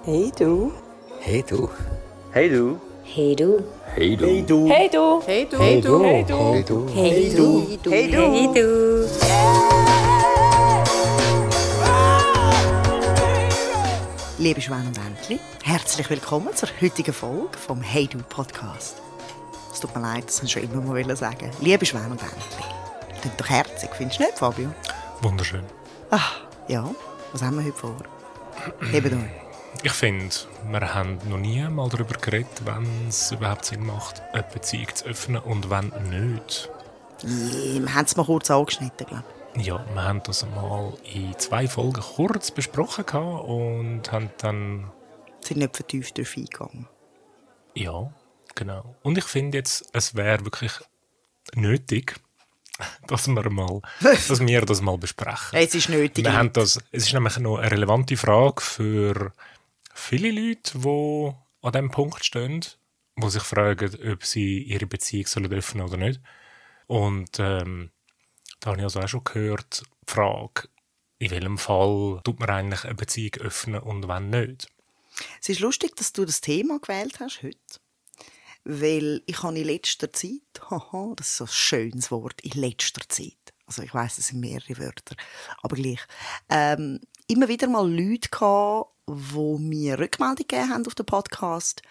Hey du. Hey du. Hey du. Hey du. Hey du. Hey du. Hey du. Hey du. Hey du. Hey Hey du. du. Hey du. Hey du. Liebe Schwan und Entli, herzlich willkommen zur heutigen Folge vom Hey Du Podcast. Es tut mir leid, das ich schon immer mal sagen. Liebe Schwan und Entli, klingt doch herzig, findest du nicht, Fabio? Wunderschön. Ach, ja, was haben wir heute vor? Hebt euch. Ich finde, wir haben noch nie mal darüber geredet, wenn es überhaupt Sinn macht, eine Beziehung zu öffnen und wenn nicht. Wir haben es mal kurz angeschnitten, glaube Ja, wir haben das mal in zwei Folgen kurz besprochen und haben dann, ich. Sind nicht vertieft darauf eingegangen. ja, genau. Und ich finde jetzt, es wäre wirklich nötig, dass wir, mal, dass wir das mal besprechen. Es ist nötig. Wir haben das, es ist nämlich noch eine relevante Frage für viele Leute, die an diesem Punkt stehen, die sich fragen, ob sie ihre Beziehung sollen öffnen oder nicht. Und ähm, da habe ich also auch schon gehört, die Frage, in welchem Fall tut man eigentlich eine Beziehung öffnen und wann nicht? Es ist lustig, dass du das Thema gewählt hast heute. Weil ich habe in letzter Zeit, haha, das ist so ein schönes Wort, in letzter Zeit, also ich weiß, es sind mehrere Wörter, aber gleich, ähm, immer wieder mal Leute gehabt, die mir Rückmeldung gegeben haben auf den Podcast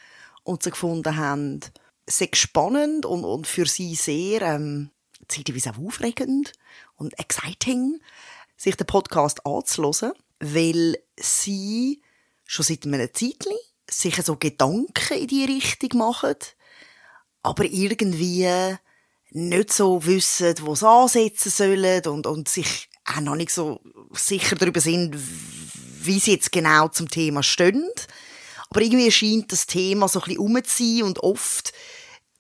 und sie gefunden haben, sehr spannend und, und für sie sehr ähm, zeitweise auch aufregend und exciting, sich den Podcast anzuhören, weil sie schon seit einem Zeitchen sich so Gedanken in die Richtung machen, aber irgendwie nicht so wissen, wo sie ansetzen sollen und, und sich auch noch nicht so sicher darüber sind, wie sie jetzt genau zum Thema stehen. Aber irgendwie scheint das Thema so ein bisschen um zu sein und oft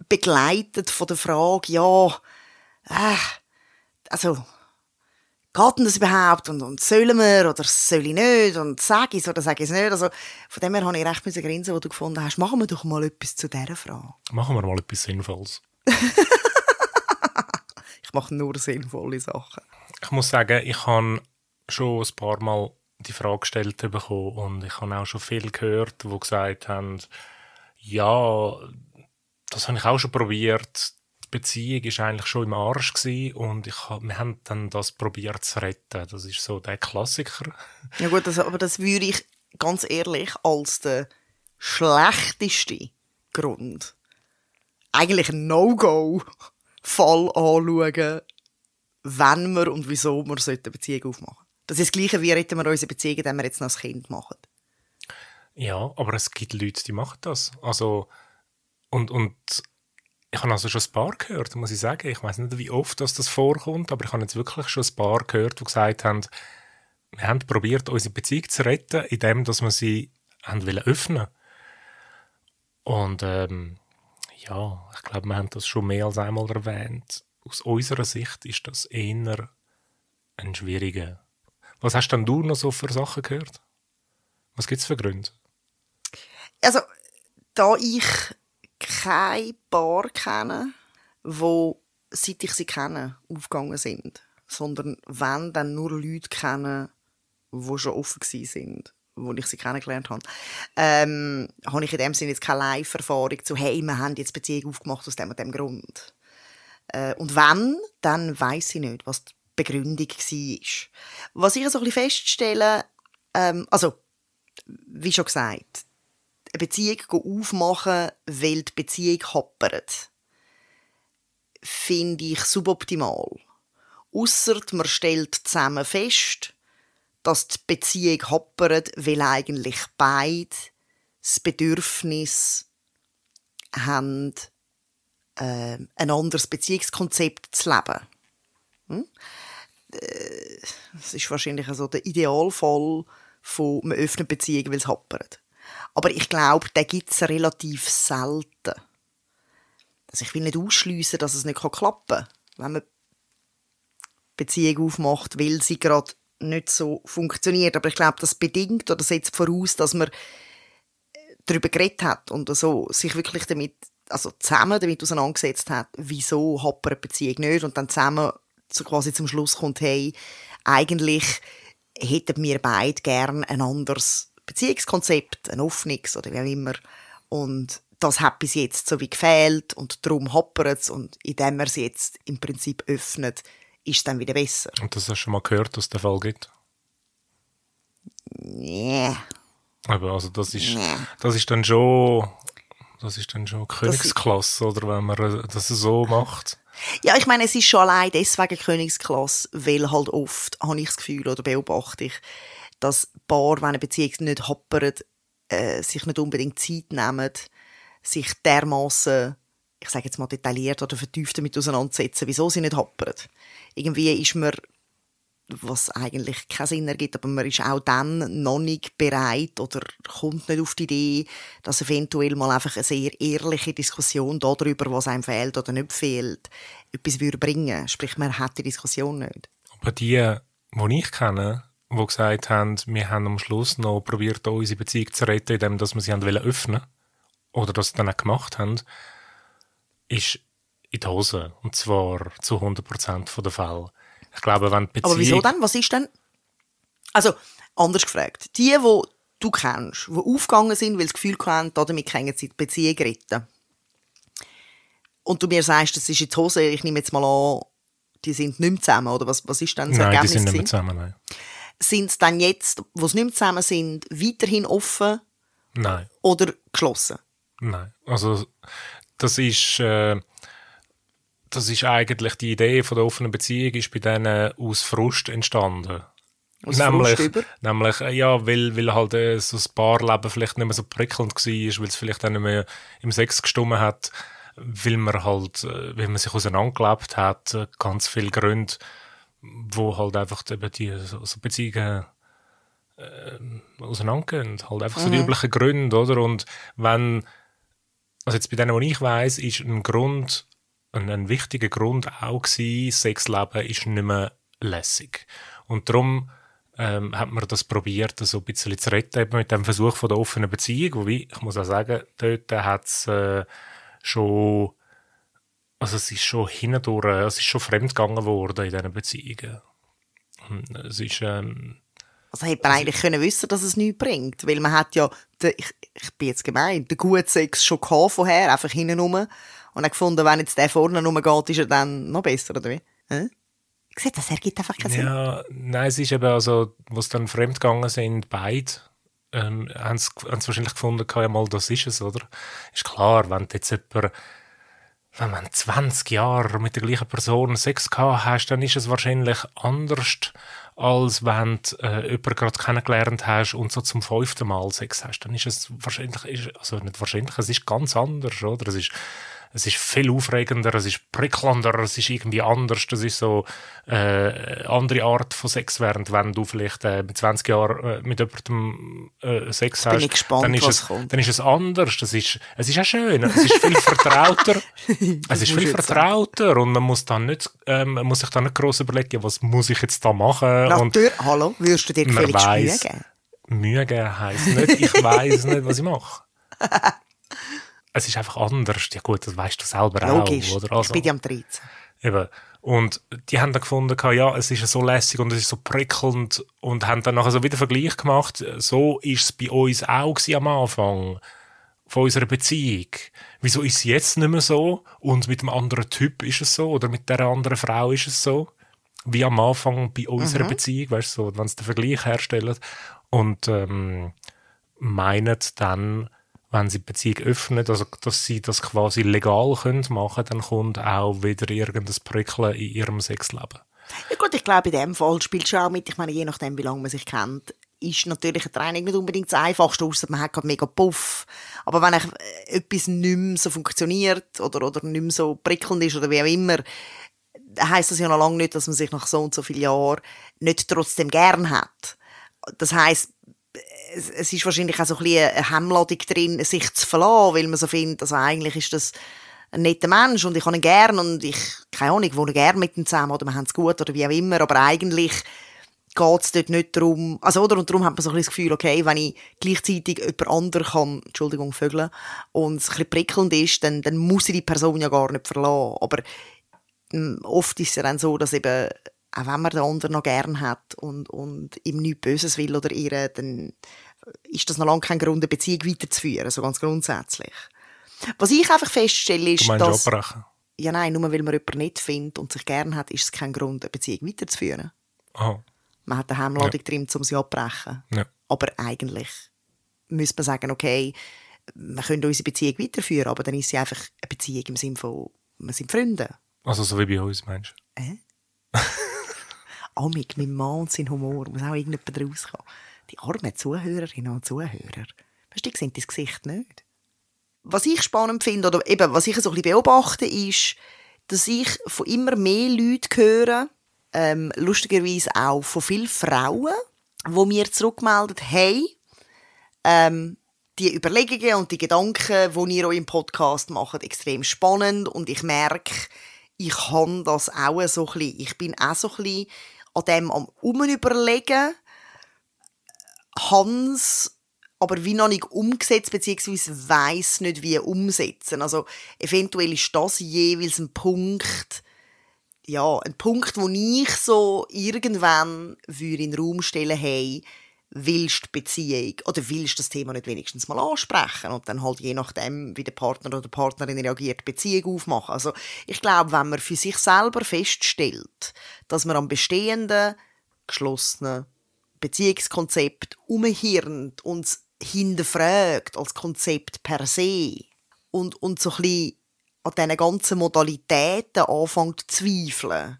begleitet von der Frage, ja, äh, also, geht denn das überhaupt und, und sollen wir oder soll ich nicht und sage ich es oder sage ich es nicht. Also, von dem her habe ich recht müssen grinsen, wo du gefunden hast, machen wir doch mal etwas zu dieser Frage. Machen wir mal etwas Sinnvolles. Ich mache nur sinnvolle Sachen. Ich muss sagen, ich habe schon ein paar Mal die Frage gestellt bekommen und ich habe auch schon viel gehört, die gesagt haben, ja, das habe ich auch schon probiert. Die Beziehung ist eigentlich schon im Arsch gewesen und ich wir haben dann das probiert zu retten. Das ist so der Klassiker. Ja gut, das, aber das würde ich ganz ehrlich als den schlechtesten Grund, eigentlich ein No-Go-Fall anschauen, wenn wir und wieso wir eine Beziehung aufmachen sollten. Das ist das Gleiche, wie retten wir unsere Beziehung, wenn wir jetzt noch ein Kind machen. Ja, aber es gibt Leute, die machen das. Also, und, und ich habe also schon ein paar gehört, muss ich sagen. Ich weiß nicht, wie oft das, das vorkommt, aber ich habe jetzt wirklich schon ein paar gehört, die gesagt haben, wir haben probiert, unsere Beziehung zu retten, indem dass wir sie haben wollen öffnen. Und ähm, ja, ich glaube, wir haben das schon mehr als einmal erwähnt. Aus unserer Sicht ist das eher ein schwieriger. Was hast denn du noch so für Sachen gehört? Was gibt es für Gründe? Also, da ich kein Paar kenne, wo seit ich sie kenne, aufgegangen sind, sondern wenn, dann nur Leute kennen, die schon offen sind, wo ich sie kennengelernt habe, ähm, habe ich in dem Sinne jetzt keine Live-Erfahrung zu, hey, wir haben jetzt Beziehung aufgemacht aus dem und dem Grund. Äh, und wenn, dann weiß ich nicht, was die Begründung war. Was ich so ein feststelle, ähm, also, wie schon gesagt, eine Beziehung aufmachen, weil die Beziehung happert, finde ich suboptimal. Ausser man stellt zusammen fest, dass die Beziehung happert, weil eigentlich beide das Bedürfnis haben, äh, ein anderes Beziehungskonzept zu leben. Hm? Äh, Das ist wahrscheinlich also der Idealfall von man öffnet Beziehung, weil es happert. Aber ich glaube, den gibt es relativ selten. Also ich will nicht ausschliessen, dass es nicht klappen kann, wenn man Beziehung aufmacht, weil sie gerade nicht so funktioniert. Aber ich glaube, das bedingt oder setzt voraus, dass man darüber geredet hat und so sich wirklich damit, also zusammen damit auseinandergesetzt hat, wieso happert Beziehung nicht und dann zusammen so quasi zum Schluss kommt, hey, eigentlich hätten wir beide gern ein anderes Beziehungskonzept, ein offenes oder wie auch immer. Und das hat bis jetzt so wie gefehlt und darum hoppert es und indem er es jetzt im Prinzip öffnet, ist es dann wieder besser. Und das hast du schon mal gehört, dass es den Fall gibt? Nee. Aber also das ist, Nee. das ist dann schon, das ist dann schon Königsklasse, oder wenn man das so macht. Ja, ich meine, es ist schon allein deswegen Königsklasse, weil halt oft, habe ich das Gefühl oder beobachte ich, dass Paar, wenn eine Beziehung nicht hoppert, äh, sich nicht unbedingt Zeit nehmen, sich dermaßen, ich sage jetzt mal detailliert oder vertieft damit auseinandersetzen, wieso sie nicht hoppert. Irgendwie ist man, was eigentlich keinen Sinn ergibt, aber man ist auch dann noch nicht bereit oder kommt nicht auf die Idee, dass eventuell mal einfach eine sehr ehrliche Diskussion darüber, was einem fehlt oder nicht fehlt, etwas würde bringen. Sprich, man hat die Diskussion nicht. Aber die, die ich kenne, die gesagt haben, wir haben am Schluss noch probiert, unsere Beziehung zu retten, indem wir sie haben öffnen oder das dann auch gemacht haben, ist in die Hose. Und zwar zu 100% der Fälle. Ich glaube, wenn die Beziehung... Aber wieso denn? Was ist denn? Also, anders gefragt. Die, die du kennst, die aufgegangen sind, weil sie das Gefühl hatten, damit können sie die Beziehung retten. Und du mir sagst, das ist die Hose, ich nehme jetzt mal an, die sind nicht mehr zusammen, oder was, was ist dann das Nein, die Ergebnis? sind nicht mehr zusammen, nein. Sind sie dann jetzt, wo sie nicht mehr zusammen sind, weiterhin offen Nein, oder geschlossen? nein. Also, das ist... Äh, das ist eigentlich die Idee von der offenen Beziehung ist bei denen aus Frust entstanden. Aus nämlich, Frust nämlich äh, ja, weil, weil halt äh, so das Paarleben vielleicht nicht mehr so prickelnd war, weil es vielleicht auch nicht mehr im Sex gestummen hat, weil man halt, äh, weil man sich auseinandergelebt hat, äh, ganz viele Gründe, wo halt einfach eben die so, so Beziehungen äh, auseinandergehen. Halt einfach so die üblichen Gründe, oder? Und wenn, also jetzt bei denen, die ich weiss, ist ein Grund, ein, ein wichtiger Grund auch gewesen, Sexleben ist nicht mehr lässig. Und darum ähm, hat man das probiert, so ein bisschen zu retten, eben mit dem Versuch von der offenen Beziehung. Wobei, ich muss auch sagen, dort hat es äh, schon, also es ist schon hindurch, es ist schon fremdgegangen worden in diesen Beziehungen. Und Es ist, ähm, Also hätte man eigentlich können wissen, dass es nichts bringt. Weil man hat ja, den, ich, ich bin jetzt gemein, den guten Sex schon gehabt vorher, einfach hinten rum. Und hat gefunden, wenn jetzt der vorne rumgeht, ist er dann noch besser, oder wie? Hä? Ich sehe, das ergibt einfach keinen Sinn. Ja, nein, es ist eben, also, wo sie dann fremdgegangen sind, beide, ähm, haben sie wahrscheinlich gefunden, ja mal, das ist es, oder? Ist klar, wenn jetzt jemand, wenn man 20 Jahre mit der gleichen Person Sex gehabt hast, dann ist es wahrscheinlich anders, als wenn du äh, jemanden gerade kennengelernt hast und so zum fünften Mal Sex hast. Dann ist es wahrscheinlich, ist, also nicht wahrscheinlich, es ist ganz anders, oder? Es ist, es ist viel aufregender, es ist prickelnder, es ist irgendwie anders. Das ist so äh, eine andere Art von Sex, während wenn du vielleicht äh, mit 20 Jahren äh, mit jemandem äh, Sex bin hast, ich gespannt, dann, ist was es, kommt. dann ist es anders. Das ist, es ist auch schön, es ist viel vertrauter. es ist viel vertrauter und man muss dann nicht, ähm, man muss sich dann nicht gross überlegen, was muss ich jetzt da machen und Natürlich, hallo, würdest du dir gefälligst Mühe geben? Mühe geben heisst nicht, ich weiß nicht, was ich mache. Es ist einfach anders. Ja gut, das weißt du selber Logisch, auch, oder? ich Also, bin ja am 13. eben. Und die haben dann gefunden, ja, es ist so lässig und es ist so prickelnd und haben dann nachher so wieder Vergleich gemacht. So ist es bei uns auch am Anfang von unserer Beziehung. Wieso ist es jetzt nicht mehr so und mit dem anderen Typ ist es so oder mit der anderen Frau ist es so? Wie am Anfang bei unserer Beziehung, weißt du, so, wenn sie den Vergleich herstellen und ähm, meinen dann, wenn sie die Beziehung öffnen, also, dass sie das quasi legal können machen dann kommt auch wieder irgendein Prickeln in ihrem Sexleben. Ja gut, ich glaube, in dem Fall spielt schon auch mit, ich meine, je nachdem, wie lange man sich kennt, ist natürlich ein Training nicht unbedingt das Einfachste, ausser man hat gerade mega Puff. Aber wenn äh, etwas nicht mehr so funktioniert oder, oder nicht mehr so prickelnd ist oder wie auch immer, heisst das ja noch lange nicht, dass man sich nach so und so vielen Jahren nicht trotzdem gern hat. Das heisst, es, ist wahrscheinlich auch so ein bisschen eine Hemmladung drin, sich zu verlassen, weil man so findet, also eigentlich ist das ein netter Mensch und ich habe ihn gern und ich, keine Ahnung, wohne gern mit ihm zusammen oder wir haben es gut oder wie auch immer, aber eigentlich geht es dort nicht darum, also oder, und darum hat man so ein das Gefühl, okay, wenn ich gleichzeitig jemand anderen kann, Entschuldigung, vögeln, und es ein bisschen prickelnd ist, dann, dann muss ich die Person ja gar nicht verlassen, aber ähm, oft ist es dann so, dass eben, auch wenn man den anderen noch gern hat und, und ihm nichts Böses will oder ihr, dann ist das noch lange kein Grund, eine Beziehung weiterzuführen, so ganz grundsätzlich. Was ich einfach feststelle, ist, dass... abbrechen? Ja, nein, nur weil man jemanden nicht findet und sich gern hat, ist es kein Grund, eine Beziehung weiterzuführen. Aha. Man hat eine Heimladung drin, um sie abbrechen. Ja. Aber eigentlich müsste man sagen, okay, wir können unsere Beziehung weiterführen, aber dann ist sie einfach eine Beziehung im Sinne von, wir sind Freunde. Also so wie bei uns, meinst du? Amig, mein Mann und sein Humor, muss auch irgendjemand rauskommen. Die armen Zuhörerinnen und Zuhörer. Weißt die sehen dein Gesicht nicht. Was ich spannend finde, oder eben, was ich so ein bisschen beobachte, ist, dass ich von immer mehr Leuten höre, ähm, lustigerweise auch von vielen Frauen, die mir zurückmelden, hey, ähm, die Überlegungen und die Gedanken, die ihr euch im Podcast macht, extrem spannend und ich merke, ich kann das auch so ein bisschen, ich bin auch so ein bisschen an dem am Umüberlegen, Hans aber wie noch nicht umgesetzt, beziehungsweise weiss nicht, wie umsetzen. Also eventuell ist das jeweils ein Punkt, ja, ein Punkt, wo ich so irgendwann würde in den Raum stellen, hey, willst Beziehung oder willst das Thema nicht wenigstens mal ansprechen und dann halt je nachdem, wie der Partner oder die Partnerin reagiert, Beziehung aufmachen. Also ich glaube, wenn man für sich selber feststellt, dass man am bestehenden, geschlossenen Beziehungskonzept umhirnt und hinterfragt als Konzept per se und, und so ein bisschen an diesen ganzen Modalitäten anfängt zu zweifeln.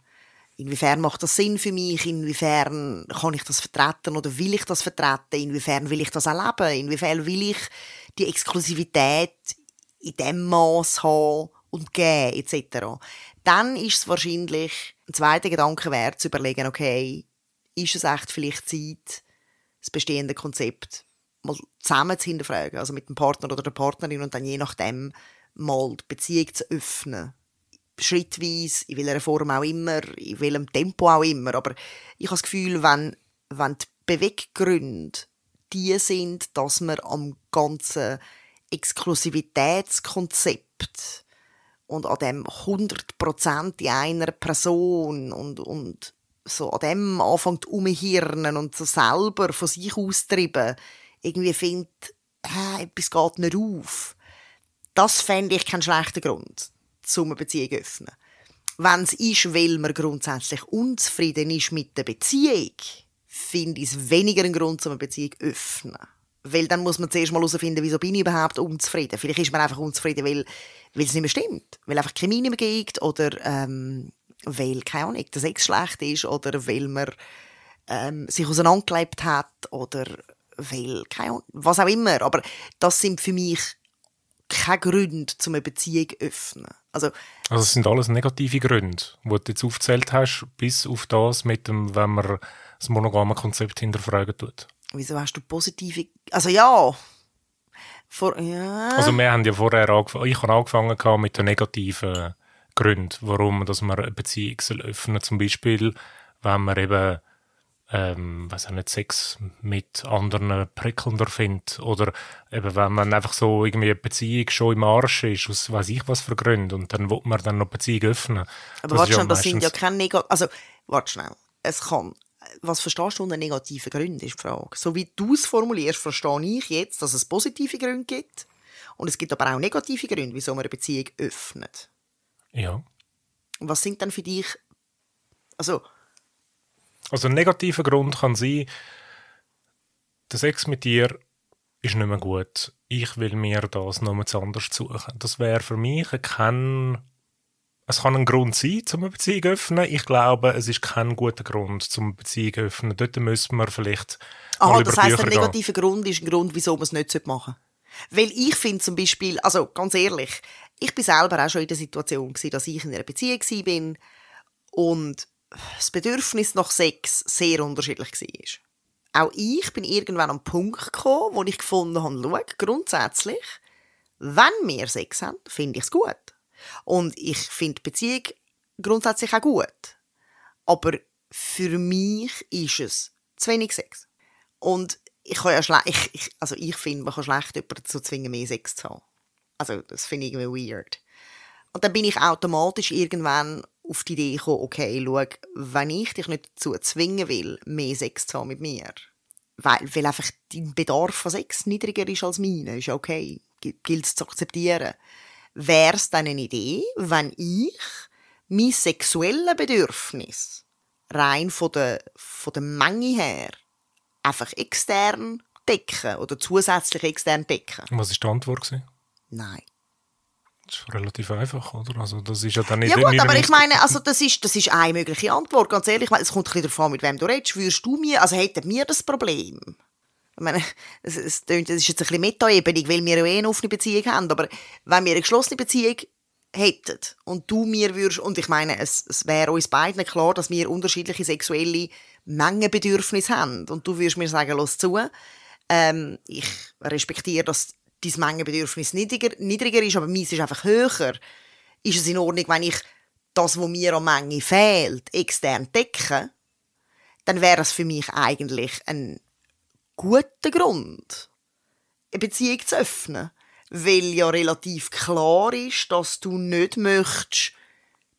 Inwiefern macht das Sinn für mich? Inwiefern kann ich das vertreten oder will ich das vertreten? Inwiefern will ich das erleben? Inwiefern will ich die Exklusivität in dem Maß haben und geben etc. Dann ist es wahrscheinlich ein zweiter Gedanke wert, zu überlegen, okay, ist es echt vielleicht Zeit, das bestehende Konzept mal zusammen zu hinterfragen, also mit dem Partner oder der Partnerin und dann je nachdem mal die Beziehung zu öffnen. Schrittweise, in welcher Form auch immer, in welchem Tempo auch immer. Aber ich habe das Gefühl, wenn, wenn die Beweggründe die sind, dass man am ganzen Exklusivitätskonzept und an dem 100% in einer Person und, und so an dem anfängt umhirnen und so selber von sich austreiben, irgendwie findet, äh, etwas geht nicht auf. Das fände ich keinen schlechten Grund, um eine Beziehung öffnen. Wenn es ist, weil man grundsätzlich unzufrieden ist mit der Beziehung, finde ich es weniger ein Grund, um eine Beziehung zu öffnen. Weil dann muss man zuerst mal herausfinden, wieso bin ich überhaupt unzufrieden. Vielleicht ist man einfach unzufrieden, weil, weil es nicht mehr stimmt. Weil einfach Chemie nicht mehr geht oder ähm, weil, keine Ahnung, der Sex schlecht ist oder weil man ähm, sich auseinandergelebt hat oder weil, keine Ahnung, was auch immer. Aber das sind für mich keine Gründe, um eine Beziehung zu öffnen. Also, Also es sind alles negative Gründe, die du jetzt aufgezählt hast, bis auf das mit dem, wenn man das monogame Konzept hinterfragen tut. wieso hast du positive... Also ja... Vor, ja. Also wir haben ja vorher angefangen, ich habe angefangen mit den negativen Gründen, warum dass man eine Beziehung soll öffnen Zum Beispiel, wenn man eben ähm, weiß auch nicht, Sex mit anderen prickelnder findet oder eben wenn man einfach so irgendwie eine Beziehung schon im Arsch ist, aus weiß ich was für Gründen und dann will man dann noch Beziehung öffnen. Aber warte schnell, das sind ja keine negativ... Also, warte schnell. Es kann... Was verstehst du unter negativen Gründen, ist die Frage. So wie du es formulierst, verstehe ich jetzt, dass es positive Gründe gibt. Und es gibt aber auch negative Gründe, wieso man eine Beziehung öffnet. Ja. Und was sind dann für dich... Also, Also ein negativer Grund kann sein, der Sex mit dir ist nicht mehr gut. Ich will mir das noch zu anders suchen. Das wäre für mich kein... Es kann ein Grund sein, um eine Beziehung zu öffnen. Ich glaube, es ist kein guter Grund, um eine Beziehung zu öffnen. Dort müssen wir vielleicht Aha, mal das heisst, Bücher ein gehen. negativer Grund ist ein Grund, wieso man es nicht machen sollte. Weil ich finde zum Beispiel, also ganz ehrlich, ich bin selber auch schon in der Situation gewesen, dass ich in einer Beziehung bin und das Bedürfnis nach Sex sehr unterschiedlich war. Auch ich bin irgendwann am Punkt gekommen, wo ich gefunden habe, schau, grundsätzlich, wenn wir Sex haben, finde ich es gut. Und ich finde Beziehung grundsätzlich auch gut. Aber für mich ist es zu wenig Sex. Und ich ja ich, ich, also ich finde, man kann schlecht jemanden dazu zwingen, mehr Sex zu haben. Also das finde ich irgendwie weird. Und dann bin ich automatisch irgendwann auf die Idee gekommen, okay, schau, wenn ich dich nicht dazu zwingen will, mehr Sex zu haben mit mir, weil, weil einfach dein Bedarf an Sex niedriger ist als meine, ist okay, gilt es zu akzeptieren. Wäre es dann eine Idee, wenn ich mein sexuelles Bedürfnis rein von der, von der Menge her einfach extern decken oder zusätzlich extern decken? Was war die Antwort? Gewesen? Nein. Das ist relativ einfach, oder? Also das ist ja dann nicht Ja gut, aber 99 ich meine, also das ist, das ist eine mögliche Antwort. Ganz ehrlich, es kommt ein bisschen an, mit wem du redest. Würdest du mir, also hätten wir das Problem? Ich meine, es, es, das ist jetzt ein bisschen Meta-Ebene, weil wir ja eh eine offene Beziehung haben, aber wenn wir eine geschlossene Beziehung hätten und du mir würdest, und ich meine, es, es wäre uns beiden klar, dass wir unterschiedliche sexuelle Mengenbedürfnisse haben und du würdest mir sagen, los zu, ähm, ich respektiere, dass dein Mengenbedürfnis niedriger, niedriger ist, aber meins ist einfach höher. Ist es in Ordnung, wenn ich das, was mir an Menge fehlt, extern decke? Dann wäre es für mich eigentlich ein guter Grund, eine Beziehung zu öffnen. Weil ja relativ klar ist, dass du nicht möchtest,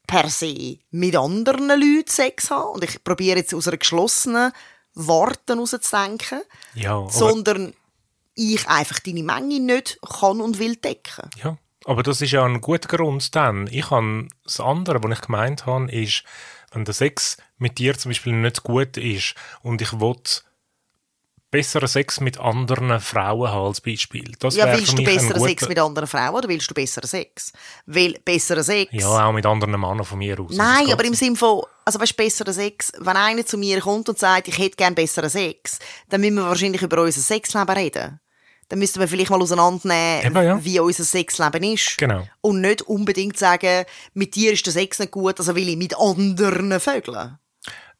per se mit anderen Leuten Sex haben. Und ich probiere jetzt aus einer geschlossenen Worten herauszudenken. Ja, Sondern ich einfach deine Menge nicht kann und will decken. ja, aber das ist ja ein guter Grund dann. Ich habe das andere, was ich gemeint habe, ist, wenn der Sex mit dir zum Beispiel nicht gut ist und ich will besseren Sex mit anderen Frauen haben als Beispiel. Das Ja, willst du besseren guter- Sex mit anderen Frauen oder willst du besseren Sex? Weil besseren Sex... Ja, auch mit anderen Männern von mir aus. Nein, aber im geht Sinn von, also weißt, besseren Sex, wenn einer zu mir kommt und sagt, ich hätte gern besseren Sex, dann müssen wir wahrscheinlich über unser Sexleben reden. Dann müssten wir vielleicht mal auseinandernehmen, Eben, ja. wie unser Sexleben ist. Genau. Und nicht unbedingt sagen, mit dir ist der Sex nicht gut, also will ich mit anderen Vögeln.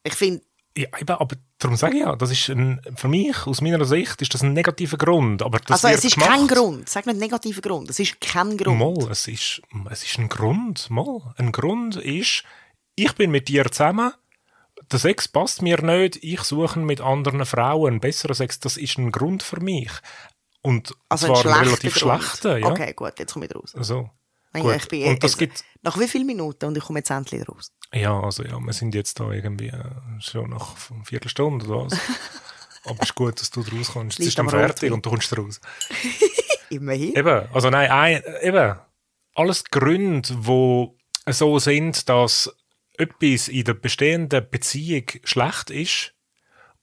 Ich finde, Ja, eben, aber darum sage ich ja, das ist ein, für mich, aus meiner Sicht, ist das ein negativer Grund. Aber das also es ist gemacht. kein Grund. Sag nicht negativer Grund. Es ist kein Grund. Mal, es ist, es ist ein Grund. Mal. Ein Grund ist, ich bin mit dir zusammen, der Sex passt mir nicht, ich suche mit anderen Frauen einen besseren Sex. Das ist ein Grund für mich. Und Also zwar schlechter ein relativ Grund. schlechter. Ja. Okay, gut, jetzt komme ich raus. So. Gut. ich bin, Und das es- gibt, Nach wie vielen Minuten? Und ich komme jetzt endlich raus. ja, also ja, wir sind jetzt da irgendwie äh, schon nach einer Viertelstunde oder was. aber es ist gut, dass du da rauskommst. Es ist dann fertig und du kommst raus. Immerhin. Eben, also nein, ein, eben, alles Gründe, wo so sind, dass etwas in der bestehenden Beziehung schlecht ist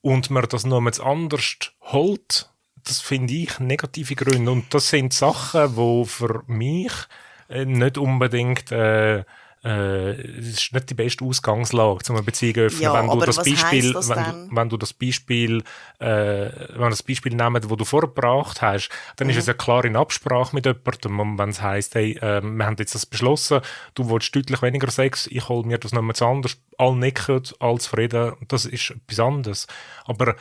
und man das mal anders holt, das finde ich negative Gründe. Und das sind Sachen, wo für mich äh, nicht unbedingt äh, äh, es ist nicht die beste Ausgangslage, um eine Beziehung zu öffnen. Ja, wenn du aber das was Beispiel, heisst das wenn, dann? du, wenn du das Beispiel, äh, wenn wir das Beispiel nehmen, wo du vorgebracht hast, dann Mhm. ist es ja klar in Absprache mit jemandem. Und wenn es heisst, hey, äh, wir haben jetzt das beschlossen, du willst deutlich weniger Sex, ich hole mir das nochmal anders, alle nicken, alle zufrieden, das ist etwas anderes. Aber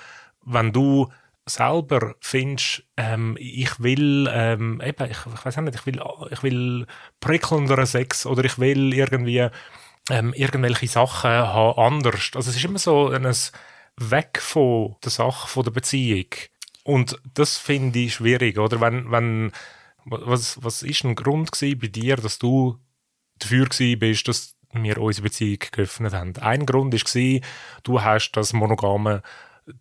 wenn du selber findest, ähm, ich will, ähm, eben, ich, ich weiß nicht, ich will, ich will prickelnderen Sex oder ich will irgendwie ähm, irgendwelche Sachen haben anders. Also es ist immer so ein Weg von der Sache, von der Beziehung. Und das finde ich schwierig, oder? Wenn, wenn, was, was ist ein Grund bei dir, dass du dafür bist, dass wir unsere Beziehung geöffnet haben? Ein Grund war, du hast das monogame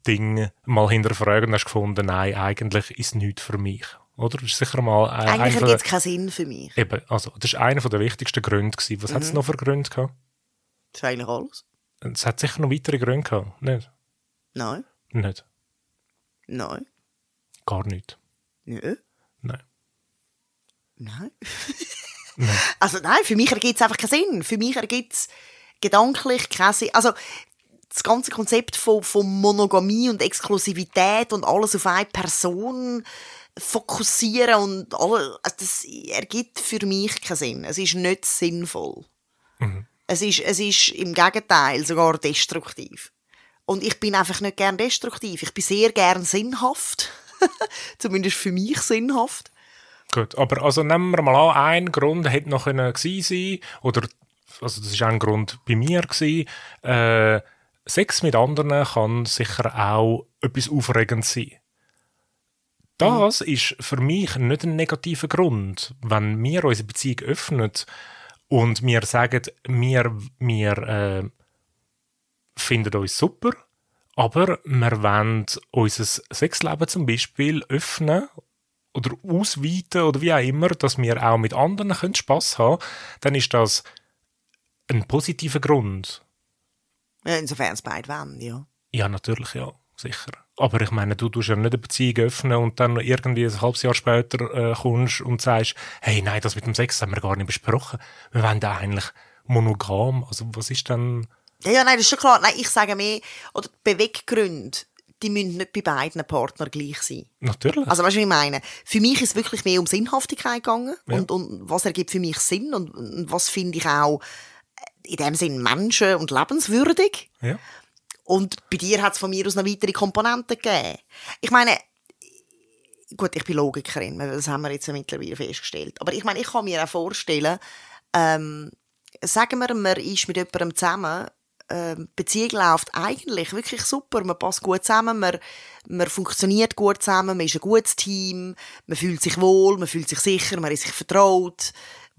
Ding mal hinterfragt und hast gefunden, nein, eigentlich ist es nichts für mich. Oder? Das ist sicher mal äh, Eigentlich ergibt es keinen Sinn für mich. Eben, also, das ist einer der wichtigsten Gründe. Gewesen. Was hat es noch für Gründe gehabt? Das ist eigentlich alles. Es hat sicher noch weitere Gründe gehabt. Nicht? Nein. Nicht. Nein. Gar nicht. Nö. Nein. Nein. Nein. Also nein, für mich ergibt es einfach keinen Sinn. Für mich ergibt es gedanklich keinen Sinn. Also das ganze Konzept von, von Monogamie und Exklusivität und alles auf eine Person fokussieren und alle, also das ergibt für mich keinen Sinn. Es ist nicht sinnvoll. Es, ist, es ist im Gegenteil sogar destruktiv. Und ich bin einfach nicht gern destruktiv. Ich bin sehr gern sinnhaft. Zumindest für mich sinnhaft. Gut, aber also nehmen wir mal an, ein Grund hätte noch können gewesen sein oder also das ist ein Grund bei mir gewesen, äh, Sex mit anderen kann sicher auch etwas Aufregendes sein. Das ist für mich nicht ein negativer Grund, wenn wir unsere Beziehung öffnen und wir sagen, wir, wir äh, finden uns super, aber wir wollen unser Sexleben zum Beispiel öffnen oder ausweiten oder wie auch immer, dass wir auch mit anderen Spass haben können, dann ist das ein positiver Grund. Ja, insofern es beide wollen, ja. Ja, natürlich, ja, sicher. Aber ich meine, du tust ja nicht eine Beziehung öffnen und dann irgendwie ein halbes Jahr später äh, kommst und sagst, hey, nein, das mit dem Sex haben wir gar nicht besprochen. Wir wollen da eigentlich monogam. Also was ist dann... Ja, ja, nein, das ist schon klar. Nein, ich sage mehr, oder die Beweggründe, die müssen nicht bei beiden Partnern gleich sein. Natürlich. Also weißt du, was ich meine? Für mich ist es wirklich mehr um Sinnhaftigkeit gegangen Ja. und, und was ergibt für mich Sinn und, und was finde ich auch in dem Sinn Menschen- und lebenswürdig. ja. Und bei dir hat es von mir aus noch weitere Komponenten gegeben. Ich meine, gut, ich bin Logikerin, das haben wir jetzt mittlerweile festgestellt. Aber ich meine, ich kann mir auch vorstellen, ähm, sagen wir, man ist mit jemandem zusammen, ähm, die Beziehung läuft eigentlich wirklich super, man passt gut zusammen, man, man funktioniert gut zusammen, man ist ein gutes Team, man fühlt sich wohl, man fühlt sich sicher, man ist sich vertraut,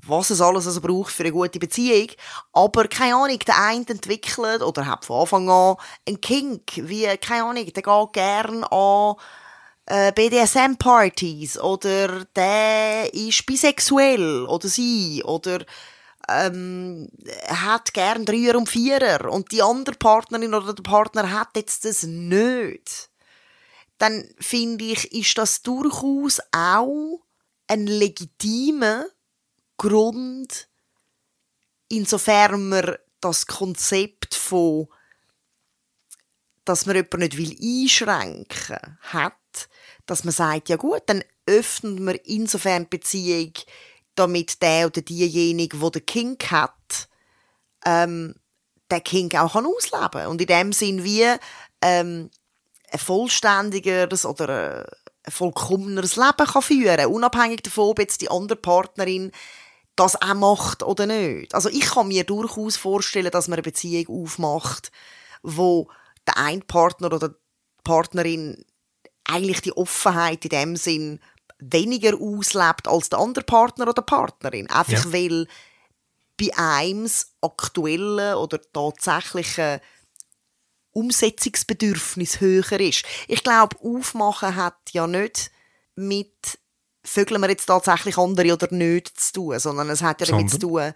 was es alles also braucht für eine gute Beziehung. Aber, keine Ahnung, der eine entwickelt oder hat von Anfang an einen Kink, wie, keine Ahnung, der geht gern an äh, BDSM-Partys oder der ist bisexuell oder sie oder ähm, hat gern Dreier und Vierer und die andere Partnerin oder der Partner hat jetzt das nicht, dann finde ich, ist das durchaus auch ein legitimer Grund, insofern man das Konzept von dass man jemanden nicht will einschränken hat, dass man sagt, ja gut, dann öffnet man insofern die Beziehung, damit der oder diejenige, der den Kink hat, ähm, den Kink auch kann ausleben kann. Und in dem Sinn wie ähm, ein vollständigeres oder ein vollkommeneres Leben kann führen unabhängig davon, ob jetzt die andere Partnerin das auch macht oder nicht. Also ich kann mir durchaus vorstellen, dass man eine Beziehung aufmacht, wo der ein Partner oder die Partnerin eigentlich die Offenheit in dem Sinn weniger auslebt als der andere Partner oder Partnerin. Einfach Ja. weil bei einem aktuelle oder tatsächliche Umsetzungsbedürfnis höher ist. Ich glaube, Aufmachen hat ja nicht mit vögeln wir jetzt tatsächlich andere oder nicht zu tun, sondern es hat ja damit zu tun,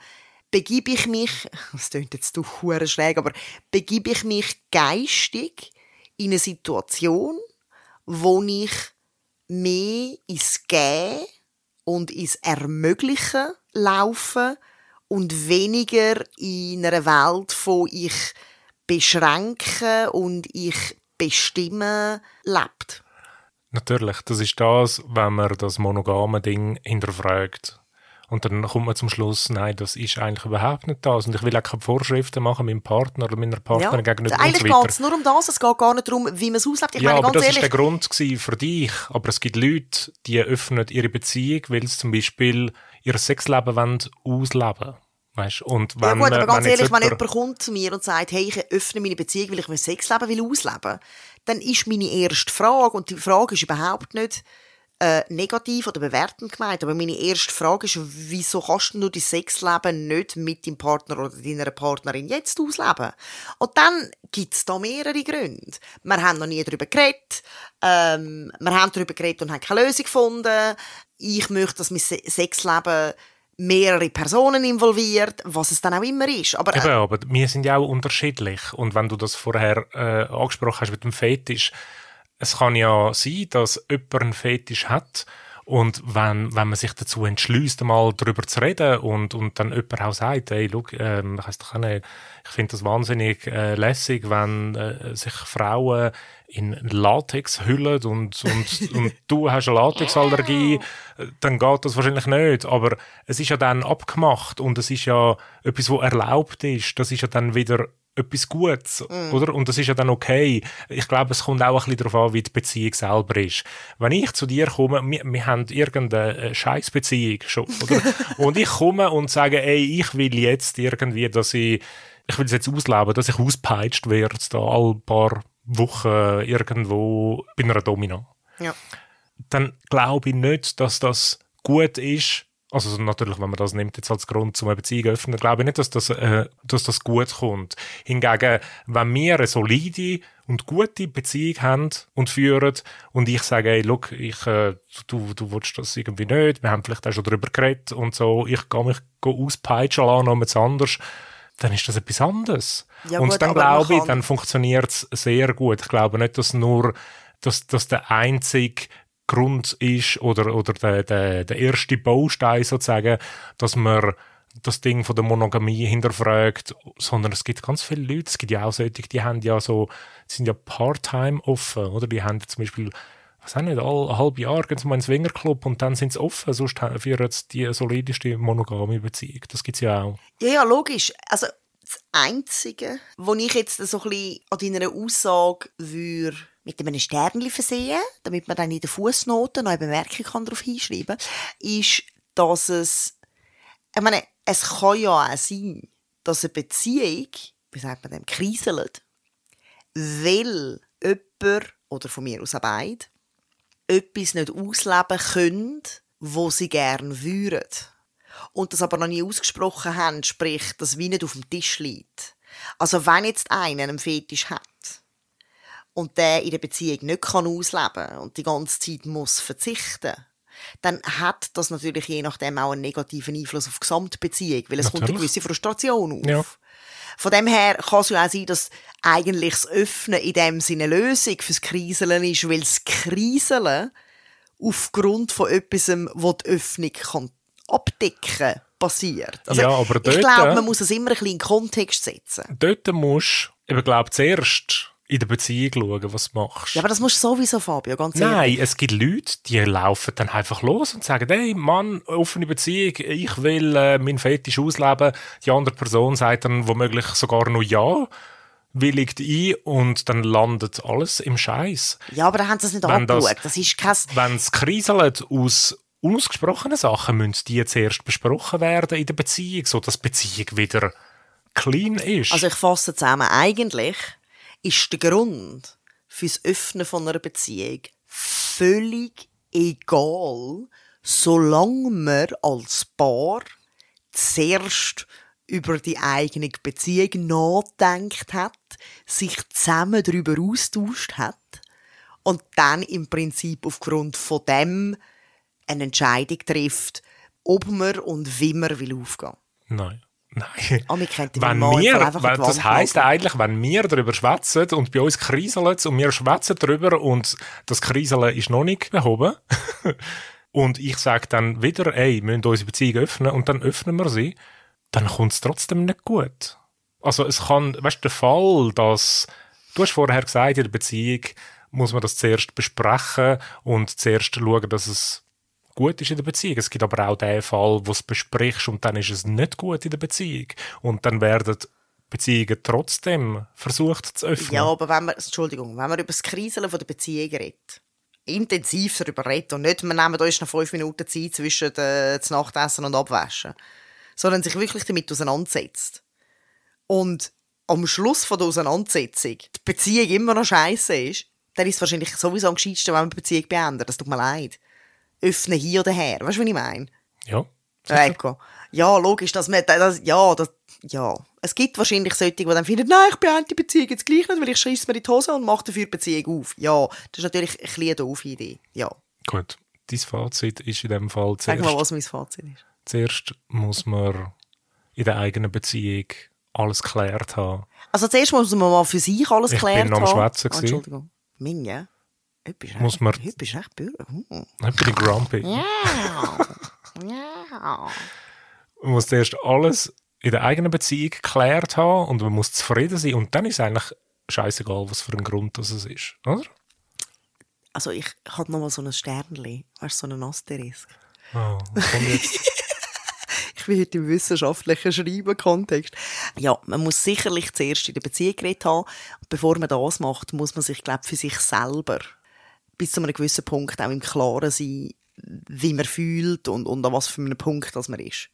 begib ich mich, das klingt jetzt doch schräg, aber begib ich mich geistig in eine Situation, wo ich mehr ins Gehen und ins Ermöglichen laufe und weniger in einer Welt von ich beschränken und ich bestimmen lebt. Natürlich, das ist das, wenn man das monogame Ding hinterfragt. Und dann kommt man zum Schluss, nein, das ist eigentlich überhaupt nicht das. Und ich will auch keine Vorschriften machen meinem Partner oder meiner Partnerin gegenüber und Eigentlich geht es nur um das, es geht gar nicht darum, wie man es auslebt. Ich ja, meine, aber das ehrlich, ist der Grund für dich. Aber es gibt Leute, die öffnen ihre Beziehung, weil sie zum Beispiel ihr Sexleben wollen ausleben weißt? Und ja wenn, gut, aber ganz ehrlich, wenn jemand- jemand kommt zu mir und sagt, hey, ich öffne meine Beziehung, weil ich mein Sexleben will ausleben, dann ist meine erste Frage, und die Frage ist überhaupt nicht äh, negativ oder bewertend gemeint, aber meine erste Frage ist, wieso kannst du dein Sexleben nicht mit deinem Partner oder deiner Partnerin jetzt ausleben? Und dann gibt es da mehrere Gründe. Wir haben noch nie darüber geredet, ähm, wir haben darüber geredet und haben keine Lösung gefunden. Ich möchte, dass mein Se Sexleben mehrere Personen involviert, was es dann auch immer ist. Aber, Eben, äh, aber wir sind ja auch unterschiedlich. Und wenn du das vorher äh, angesprochen hast mit dem Fetisch, es kann ja sein, dass jemand einen Fetisch hat und wenn, wenn man sich dazu entschließt, mal darüber zu reden und, und dann jemand auch sagt, hey, schau, ähm, ich, doch nicht, ich finde das wahnsinnig äh, lässig, wenn äh, sich Frauen in Latex hüllen und, und, und du hast eine Latexallergie, äh, dann geht das wahrscheinlich nicht. Aber es ist ja dann abgemacht und es ist ja etwas, was erlaubt ist. Das ist ja dann wieder etwas Gutes, oder? Und das ist ja dann okay. Ich glaube, es kommt auch ein bisschen darauf an, wie die Beziehung selber ist. Wenn ich zu dir komme, wir, wir haben irgendeine Scheißbeziehung schon, oder? und ich komme und sage, ey, ich will jetzt irgendwie, dass ich, ich will es jetzt ausleben, dass ich auspeitscht werde, da alle paar Wochen irgendwo bei einer Domino ja. dann glaube ich nicht, dass das gut ist Also natürlich, wenn man das nimmt jetzt als Grund zum Beziehung öffnen, glaube ich nicht, dass das, äh, dass das gut kommt. Hingegen, wenn wir eine solide und gute Beziehung haben und führen und ich sage, hey, look, ich, äh, du, du willst das irgendwie nicht, wir haben vielleicht auch schon darüber geredet und so, ich gehe mich auspeitschen lassen, noch etwas anderes, dann ist das etwas anderes. Ja, und gut, dann glaube ich, dann funktioniert es sehr gut. Ich glaube nicht, dass nur dass, dass der einzige Grund ist oder, oder der, der, der erste Baustein sozusagen, dass man das Ding von der Monogamie hinterfragt, sondern es gibt ganz viele Leute, es gibt ja auch solche, die haben ja so, sind ja Part-Time offen, oder? Die haben zum Beispiel, was auch nicht, all, ein halbes Jahr gehen sie mal ins Swingerclub und dann sind sie offen, sonst führen sie die solideste monogame Beziehung. Das gibt es ja auch. Ja, ja, logisch. Also das Einzige, was ich jetzt so ein bisschen an deiner Aussage würde mit einem Sternchen versehen, damit man dann in den Fußnoten noch eine Bemerkung kann darauf hinschreiben kann, ist, dass es, ich meine, es kann ja auch sein, dass eine Beziehung, wie sagt man dem, kriselt, weil jemand, oder von mir aus auch beide, etwas nicht ausleben können, wo sie gerne würden. Und das aber noch nie ausgesprochen haben, sprich, das wie nicht auf dem Tisch liegt. Also wenn jetzt einer einen Fetisch hat und der in der Beziehung nicht kann ausleben und die ganze Zeit muss verzichten, dann hat das natürlich je nachdem auch einen negativen Einfluss auf die Gesamtbeziehung, weil es kommt eine Natürlich. gewisse Frustration auf. Ja. Von dem her kann es ja auch sein, dass eigentlich das Öffnen in dem Sinne eine Lösung fürs Kriseln ist, weil das Kriseln aufgrund von etwas, was die Öffnung kann abdecken kann, passiert. Also, Ja, aber ich dort- glaube, man muss es immer ein bisschen in den Kontext setzen. Dort musst du, ich glaube, zuerst in der Beziehung schauen, was du machst. Ja, aber das musst du sowieso, Fabio, ganz Nein, ehrlich. es gibt Leute, die laufen dann einfach los und sagen, hey Mann, offene Beziehung, ich will äh, meinen Fetisch ausleben. Die andere Person sagt dann womöglich sogar nur ja, willigt ein und dann landet alles im Scheiß. Ja, aber da haben sie es nicht Wenn das- angeschaut. Das ist kein... Wenn es kriselt aus unausgesprochenen Sachen, müssen die zuerst besprochen werden in der Beziehung, so dass die Beziehung wieder clean ist. Also ich fasse zusammen. Eigentlich ist der Grund fürs Öffnen von einer Beziehung völlig egal, solange man als Paar zuerst über die eigene Beziehung nachdenkt hat, sich zusammen darüber austauscht hat und dann im Prinzip aufgrund von dem eine Entscheidung trifft, ob man und wie man will aufgehen. Nein. Nein. Ah, wir wenn wir, wenn, das heisst nageln. eigentlich, wenn wir darüber schwätzen und bei uns kriselt und wir schwätzen darüber und das Kriseln ist noch nicht behoben und ich sage dann wieder, ey, wir müssen unsere Beziehung öffnen und dann öffnen wir sie, dann kommt es trotzdem nicht gut. Also es kann, weißt du, der Fall, dass, du hast vorher gesagt, in der Beziehung muss man das zuerst besprechen und zuerst schauen, dass es gut ist in der Beziehung. Es gibt aber auch den Fall, wo du es besprichst und dann ist es nicht gut in der Beziehung. Und dann werden Beziehungen trotzdem versucht zu öffnen. Ja, aber wenn man, Entschuldigung, wenn man über das Kriseln von der Beziehung redet, intensiv darüber redet und nicht, wir nehmen uns noch fünf Minuten Zeit zwischen äh, das Nachtessen und Abwaschen, sondern sich wirklich damit auseinandersetzt. Und am Schluss von der Auseinandersetzung die Beziehung immer noch scheiße ist, dann ist es wahrscheinlich sowieso am gescheitsten, wenn man die Beziehung beendet. Das tut mir leid. Öffne hier oder her. Weißt du, was ich meine? Ja. Ecco. Ja, logisch, dass man, das, ja, das, ja. Es gibt wahrscheinlich solche, die dann finden, nein, ich beende die Beziehung jetzt gleich nicht, weil ich schreiss mir in die Hose und mache dafür die Beziehung auf. Ja, das ist natürlich ein eine doofe Idee. Ja. Gut. Dein Fazit ist in dem Fall Sag mal, zuerst, was mein Fazit ist. zuerst muss man in der eigenen Beziehung alles geklärt haben. Also zuerst muss man mal für sich alles Ich klärt bin noch am haben. Schwätzen gewesen. Entschuldigung. Ming, du Muss echt- man- heute bist echt bürger. Hm. Ich bin grumpy. Ja. ja. Man muss zuerst alles in der eigenen Beziehung geklärt haben und man muss zufrieden sein und dann ist eigentlich scheißegal, was für ein Grund das es ist, oder? Also ich hatte noch mal so ein Sternchen. Weißt du, so einen Asterisk. Oh? Ich bin heute im wissenschaftlichen Schreiben-Kontext. Ja, man muss sicherlich zuerst in der Beziehung geredet haben. Bevor man das macht, muss man sich, glaube für sich selber bis zu einem gewissen Punkt auch im Klaren sein, wie man fühlt und, und an was für einem Punkt das man ist.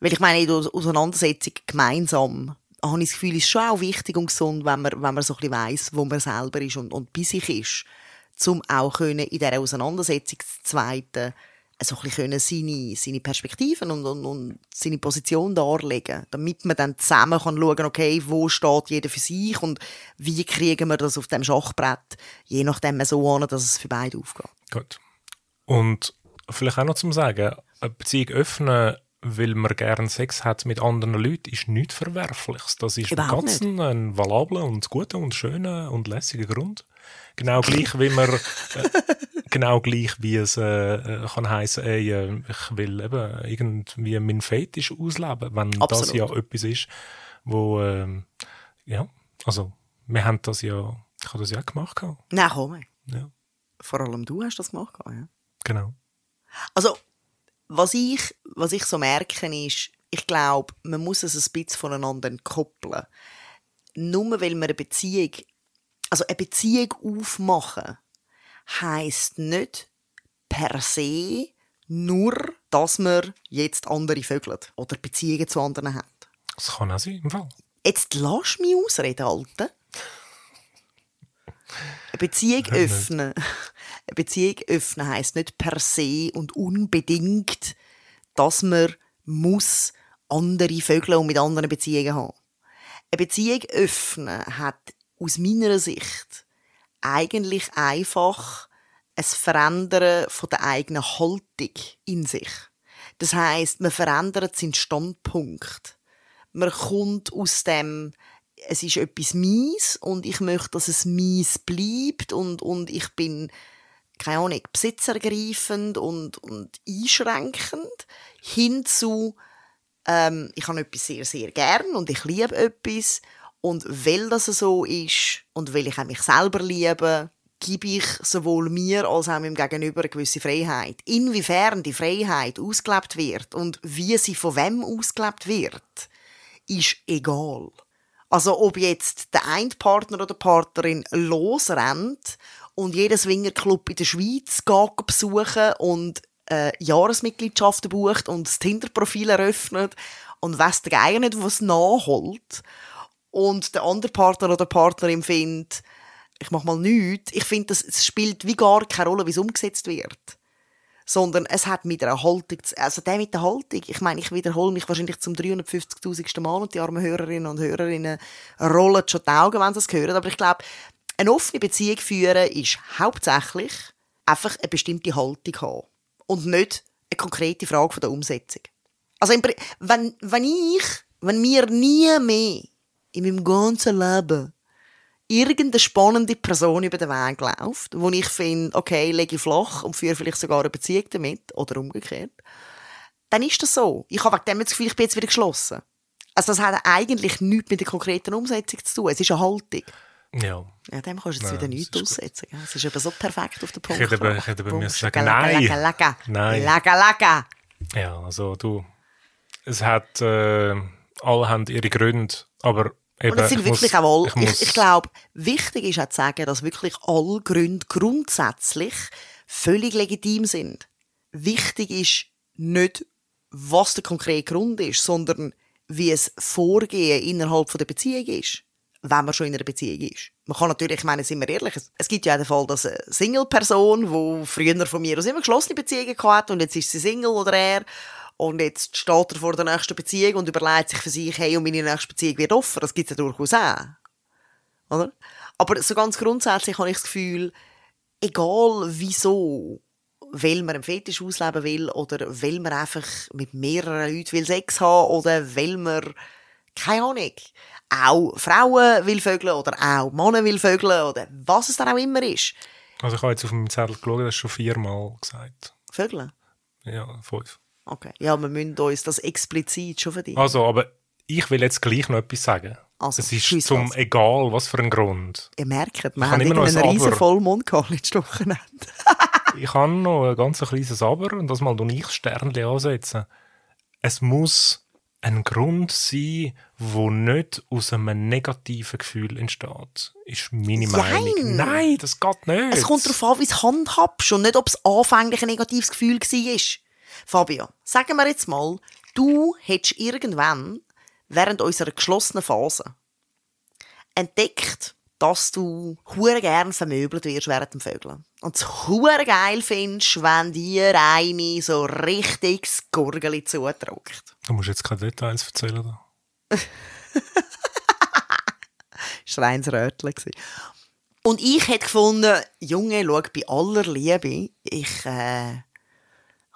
Weil ich meine, in der Auseinandersetzung gemeinsam habe ich das Gefühl, ist schon auch wichtig und gesund, wenn man, wenn man so ein bisschen weiss, wo man selber ist und, und bei sich ist, um auch können in dieser Auseinandersetzung zu zweiten so ein bisschen seine, seine Perspektiven und, und, und seine Position darlegen damit man dann zusammen kann schauen okay, wo steht jeder für sich und wie kriegen wir das auf dem Schachbrett, je nachdem so an, dass es für beide aufgeht. Gut. Und vielleicht auch noch zum Sagen, eine Beziehung öffnen, weil man gerne Sex hat mit anderen Leuten, ist nichts Verwerfliches. Das ist Überhaupt ganz ein, ein valabler und guter und schöner und lässiger Grund. Genau gleich, wie man, äh, genau gleich, wie es äh, äh kann heißen, ey, äh, ich will eben irgendwie meinen Fetisch ausleben, wenn Absolut. das ja etwas ist, wo, äh, ja, also, wir haben das ja, ich habe das ja auch gemacht. Nein, komm. Ja, Vor allem du hast das gemacht. Ja. genau. Also, was ich, was ich so merke, ist, ich glaube, man muss es ein bisschen voneinander koppeln. Nur weil man eine Beziehung, also eine Beziehung aufmachen, heisst nicht per se nur, dass man jetzt andere vögelt oder Beziehungen zu anderen hat. Das kann auch sein, im Fall. Jetzt lass mich ausreden, Alte. Eine Beziehung öffnen. Eine Beziehung öffnen heisst nicht per se und unbedingt, dass man muss andere Vögel und mit anderen Beziehungen haben. Eine Beziehung öffnen hat aus meiner Sicht eigentlich einfach ein Verändern von der eigenen Haltung in sich. Das heißt, man verändert seinen Standpunkt. Man kommt aus dem, es ist etwas mies und ich möchte, dass es mies bleibt und, und ich bin, keine Ahnung, besitzergreifend und, und einschränkend hin zu, ähm, ich habe etwas sehr, sehr gern und ich liebe etwas und weil das so ist und weil ich auch mich selber liebe, gebe ich sowohl mir als auch meinem Gegenüber eine gewisse Freiheit. Inwiefern die Freiheit ausgelebt wird und wie sie von wem ausgelebt wird, ist egal. Also ob jetzt der eine Partner oder Partnerin losrennt und jeden Swingerclub in der Schweiz besuchen und äh, Jahresmitgliedschaften bucht und das Tinder-Profil eröffnet und weiss der Geier nicht, was nachholt und der andere Partner oder Partnerin findet, ich mach mal nichts, ich finde, es spielt wie gar keine Rolle, wie es umgesetzt wird sondern es hat mit einer Haltung, zu- also der mit der Haltung, ich meine, ich wiederhole mich wahrscheinlich zum 350'000. Mal und die armen Hörerinnen und Hörerinnen rollen schon die Augen, wenn sie es hören, aber ich glaube, eine offene Beziehung führen ist hauptsächlich einfach eine bestimmte Haltung haben und nicht eine konkrete Frage der Umsetzung. Also wenn, wenn ich, wenn mir nie mehr in meinem ganzen Leben irgendeine spannende Person über den Weg läuft, wo ich finde, okay, lege ich flach und führe vielleicht sogar eine Beziehung damit oder umgekehrt, dann ist das so. Ich habe wegen dem das Gefühl, ich bin jetzt wieder geschlossen. Also das hat eigentlich nichts mit der konkreten Umsetzung zu tun. Es ist eine Haltung. Ja. Ja, dem kannst du jetzt wieder nichts gut. aussetzen. Es ist eben so perfekt auf den Punkt. hätte eben- gebracht. ich hätte Bum, müssen sagen, nein. lacka, lacka. Nein. Lacka, lacka. Ja, also du, es hat, äh, alle haben ihre Gründe, aber eben, Und es sind ich wirklich muss, auch ich, alle, ich, muss, ich glaube, wichtig ist auch zu sagen, dass wirklich alle Gründe grundsätzlich völlig legitim sind. Wichtig ist nicht, was der konkrete Grund ist, sondern wie es Vorgehen innerhalb der Beziehung ist, wenn man schon in einer Beziehung ist. Man kann natürlich, ich meine, sind wir ehrlich, es- gibt ja den Fall, dass eine Single-Person, die früher von mir aus immer geschlossene Beziehungen hatte und jetzt ist sie Single oder er und jetzt steht er vor der nächsten Beziehung und überlegt sich für sich, hey, und meine nächste Beziehung wird offen. Das gibt es ja durchaus auch. Oder? Aber so ganz grundsätzlich habe ich das Gefühl, egal wieso, weil man einen Fetisch ausleben will oder weil man einfach mit mehreren Leuten will Sex haben oder weil man, keine Ahnung, auch Frauen will vögeln oder auch Männer will vögeln oder was es dann auch immer ist. also ich habe jetzt auf meinem Zettel geschaut, das ist schon viermal gesagt. Vögeln? Ja, fünf. Okay. Ja, wir müssen uns das explizit schon verdienen. Also, aber ich will jetzt gleich noch etwas sagen. Also, es ist zum los. egal, was für ein Grund. Ihr merkt, wir Ich haben habe immer noch irgendeinen ein riesen. Vollmond gehabt letztes Wochenende. Ich habe noch ein ganz kleines Aber und das mal du ich Sternchen ansetzen. Es muss ein Grund sein, wo nicht aus einem negativen Gefühl entsteht. Ist meine. Meinung. Nein, das geht nicht. Es kommt darauf an, wie es handhabst und nicht, ob es anfänglich ein negatives Gefühl war. Fabio, sagen wir jetzt mal, du hättest irgendwann während unserer geschlossenen Phase entdeckt, dass du hure gern vermöbelt wirst während dem Vögeln. Und es hure geil findest, wenn dir eine so richtig das Gurgeli zudrückt. Du musst jetzt keine Details erzählen. Da. Das war reines Rötchen. gewesen. Und ich hätte gefunden, Junge, schau, bei aller Liebe, ich äh,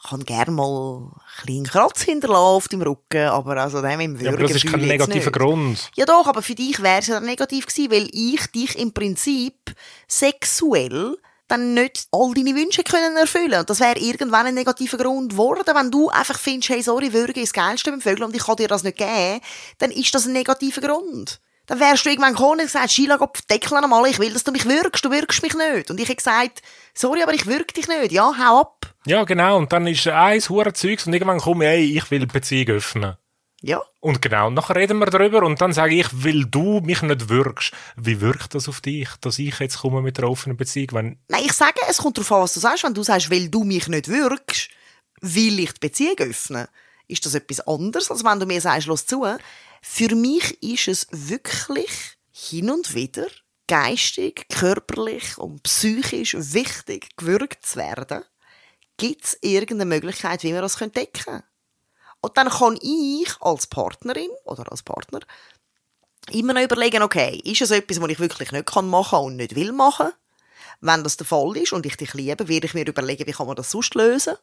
kann gerne mal ein bisschen Kratz hinterlassen auf dem Rücken, aber also dem im Ja, aber Würgen das ist kein negativer. Grund. Ja doch, aber für dich wäre es ja negativ gewesen, weil ich dich im Prinzip sexuell dann nicht all deine Wünsche können erfüllen Und das wäre irgendwann ein negativer Grund geworden, wenn du einfach findest, hey, sorry, Würgen ist das Geilste beim Vögeln und ich kann dir das nicht geben, dann ist das ein negativer Grund. Dann wärst du irgendwann gekommen und gesagt, Sheila, geh deckeln einmal, ich will, dass du mich wirkst, du wirkst mich nicht. Und ich hätte gesagt, sorry, aber ich wirke dich nicht, ja, hau ab. Ja, genau. Und dann ist eins hure Zeugs und irgendwann komme ich, ey, ich will die Beziehung öffnen. Ja. Und genau, nachher reden wir darüber und dann sage ich, weil du mich nicht wirkst. Wie wirkt das auf dich, dass ich jetzt komme mit einer offenen Beziehung, wenn Nein, ich sage, es kommt darauf an, was du sagst. Wenn du sagst, weil du mich nicht wirkst, will ich die Beziehung öffnen, ist das etwas anderes, als wenn du mir sagst, los zu. Für mich ist es wirklich hin und wieder geistig, körperlich und psychisch wichtig, gewürgt zu werden. Gibt es irgendeine Möglichkeit, wie wir das decken können? Und dann kann ich als Partnerin oder als Partner immer noch überlegen, okay, ist es etwas, was ich wirklich nicht kann machen und nicht will machen? Wenn das der Fall ist und ich dich liebe, werde ich mir überlegen, wie kann man das sonst lösen?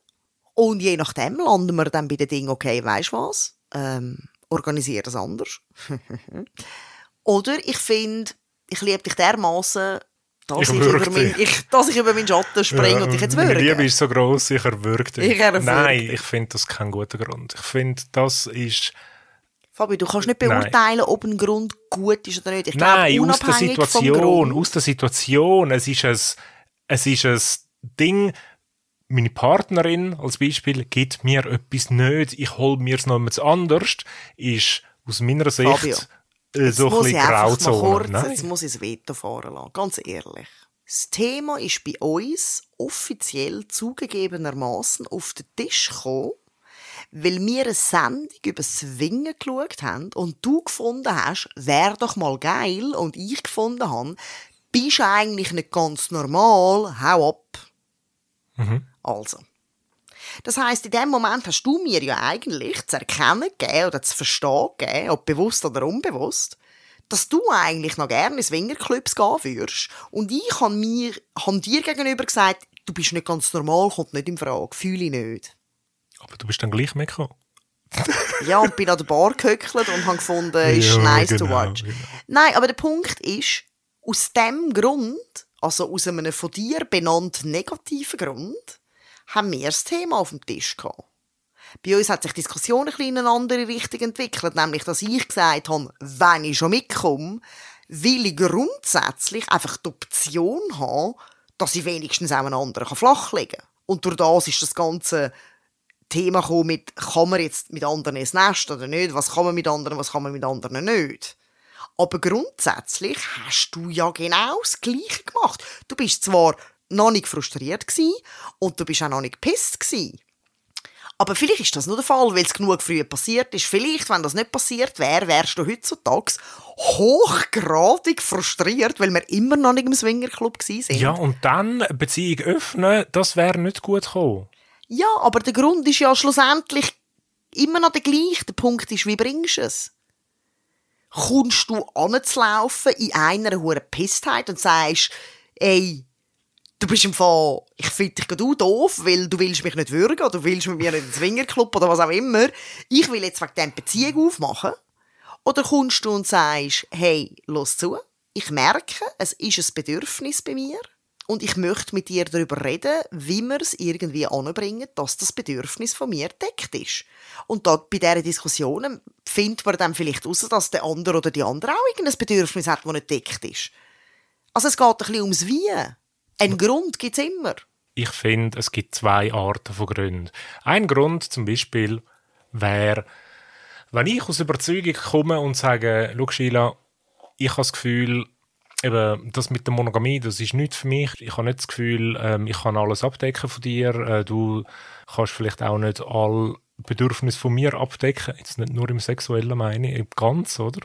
Und je nachdem landen wir dann bei den Dingen, okay, weißt du was? Ähm, organisiere das anders. Oder ich finde, ich liebe dich dermaßen, dass Ich ich, mein, ich, dass ich über meinen Schatten springe und dich jetzt würge. Liebe ist so gross, ich erwürge dich. Ich erwürge Nein, dich. ich finde das kein guter Grund. Ich finde, das ist... Fabio, du kannst nicht Nein. beurteilen, ob ein Grund gut ist oder nicht. Ich Nein, glaube, aus der Situation, aus der Situation. Es ist ein, es ist ein Ding, meine Partnerin als Beispiel gibt mir etwas nicht, ich hole mir es noch etwas anders, ist aus meiner Sicht Fabio, äh, so ein bisschen Grauzone. kurz, jetzt muss ich das Veto fahren lassen, ganz ehrlich. Das Thema ist bei uns offiziell zugegebenermaßen auf den Tisch gekommen, weil wir eine Sendung über Swingen geschaut haben und du gefunden hast, wäre doch mal geil und ich gefunden habe, bist eigentlich nicht ganz normal, hau ab. Also. Das heißt, in dem Moment hast du mir ja eigentlich zu erkennen gegeben oder zu verstehen gegeben, ob bewusst oder unbewusst, dass du eigentlich noch gerne in Swingerclubs gehen würdest. Und ich habe mir, habe dir gegenüber gesagt, du bist nicht ganz normal, kommt nicht in Frage, fühle ich nicht. Aber du bist dann gleich mitgekommen. Ja, und bin an der Bar gehöckelt und habe gefunden, ist Ja, nice to genau, watch. genau. Nein, aber der Punkt ist, aus dem Grund, also aus einem von dir benannten negativen Grund, haben wir das Thema auf dem Tisch gehabt. Bei uns hat sich die Diskussion ein bisschen in eine andere Richtung entwickelt, nämlich, dass ich gesagt habe, wenn ich schon mitkomme, will ich grundsätzlich einfach die Option haben, dass ich wenigstens auch einen anderen flachlegen kann. Und durch das ist das Ganze Thema gekommen mit, kann man jetzt mit anderen ins Nest oder nicht? Was kann man mit anderen, was kann man mit anderen nicht? Aber grundsätzlich hast du ja genau das Gleiche gemacht. Du bist zwar noch nicht frustriert und du bist auch noch nicht gepisst. Aber vielleicht ist das nur der Fall, weil es genug früh passiert ist. Vielleicht, wenn das nicht passiert wäre, wärst du heutzutage hochgradig frustriert, weil wir immer noch nicht im Swingerclub sind. Ja, und dann eine Beziehung öffnen, das wäre nicht gut gekommen. Ja, aber der Grund ist ja schlussendlich immer noch der gleiche. Der Punkt ist, wie bringst du es? Kommst du anzulaufen in einer hohen Pisstheit und sagst, ey, du bist im Fall, ich finde dich gerade doof, weil du willst mich nicht würgen oder du willst mit mir nicht ins Swingerclub oder was auch immer. Ich will jetzt wegen dem Beziehung aufmachen. Oder kommst du und sagst, hey, los zu, ich merke, es ist ein Bedürfnis bei mir und ich möchte mit dir darüber reden, wie wir es irgendwie anbringen, dass das Bedürfnis von mir deckt ist. Und da, bei dieser Diskussion findet man dann vielleicht heraus, dass der andere oder die andere auch irgendein Bedürfnis hat, das nicht deckt ist. Also es geht ein bisschen ums Wie. Ein Grund gibt es immer. Ich finde, es gibt zwei Arten von Gründen. Ein Grund zum Beispiel wäre, wenn ich aus Überzeugung komme und sage, schau Sheila, ich habe das Gefühl, eben, das mit der Monogamie, das ist nichts für mich. Ich habe nicht das Gefühl, ähm, ich kann alles abdecken von dir. Äh, du kannst vielleicht auch nicht alle Bedürfnisse von mir abdecken. Jetzt nicht nur im Sexuellen meine ich, ganz, oder?